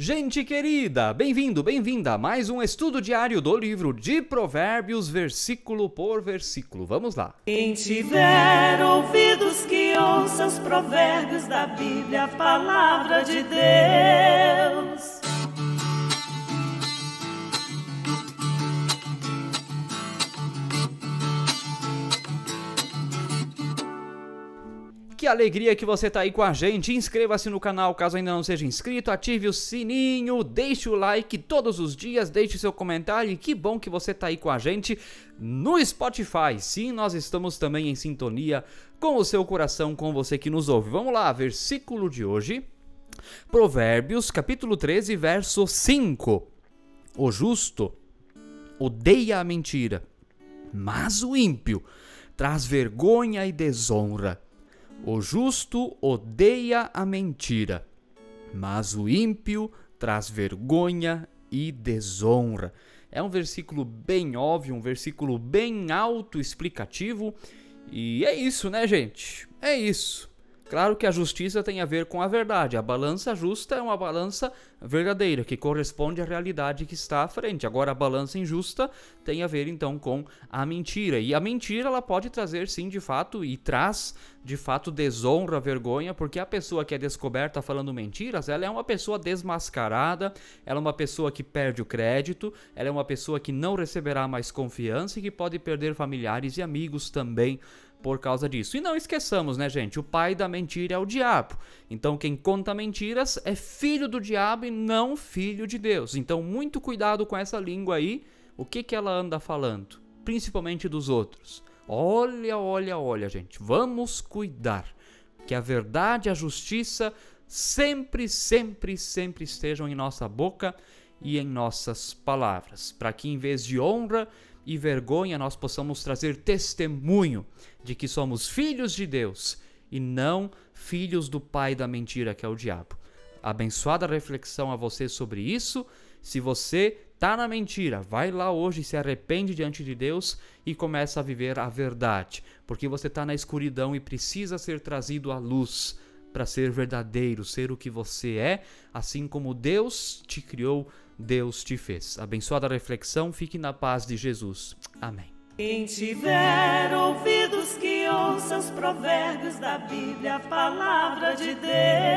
Gente querida, bem-vindo, bem-vinda a mais um estudo diário do livro de Provérbios, versículo por versículo. Vamos lá. Quem tiver ouvidos que ouça os provérbios da Bíblia, a palavra de Deus. Que alegria que você tá aí com a gente. Inscreva-se no canal caso ainda não seja inscrito, ative o sininho, deixe o like todos os dias, deixe seu comentário e que bom que você tá aí com a gente no Spotify. Sim, nós estamos também em sintonia com o seu coração, com você que nos ouve. Vamos lá, versículo de hoje. Provérbios, capítulo 13, verso 5. O justo odeia a mentira, mas o ímpio traz vergonha e desonra. O justo odeia a mentira, mas o ímpio traz vergonha e desonra. É um versículo bem óbvio, um versículo bem autoexplicativo. E é isso, né, gente? É isso. Claro que a justiça tem a ver com a verdade. A balança justa é uma balança verdadeira, que corresponde à realidade que está à frente. Agora, a balança injusta tem a ver então com a mentira. E a mentira ela pode trazer, sim, de fato, e traz de fato desonra, vergonha, porque a pessoa que é descoberta falando mentiras, ela é uma pessoa desmascarada, ela é uma pessoa que perde o crédito, ela é uma pessoa que não receberá mais confiança e que pode perder familiares e amigos também por causa disso. E não esqueçamos, né, gente? O pai da mentira é o diabo. Então, quem conta mentiras é filho do diabo e não filho de Deus. Então, muito cuidado com essa língua aí. O que, que ela anda falando? Principalmente dos outros. Olha, olha, olha, gente. Vamos cuidar. Que a verdade e a justiça sempre, sempre, sempre estejam em nossa boca e em nossas palavras. Para que, em vez de honra, e vergonha nós possamos trazer testemunho de que somos filhos de Deus e não filhos do pai da mentira, que é o diabo. Abençoada reflexão a você sobre isso. Se você tá na mentira, vai lá hoje, se arrepende diante de Deus e começa a viver a verdade, porque você tá na escuridão e precisa ser trazido à luz para ser verdadeiro, ser o que você é, assim como Deus te criou Deus te fez. Abençoada reflexão, fique na paz de Jesus. Amém. Quem tiver ouvidos que ouça os provérbios da Bíblia, a palavra de Deus.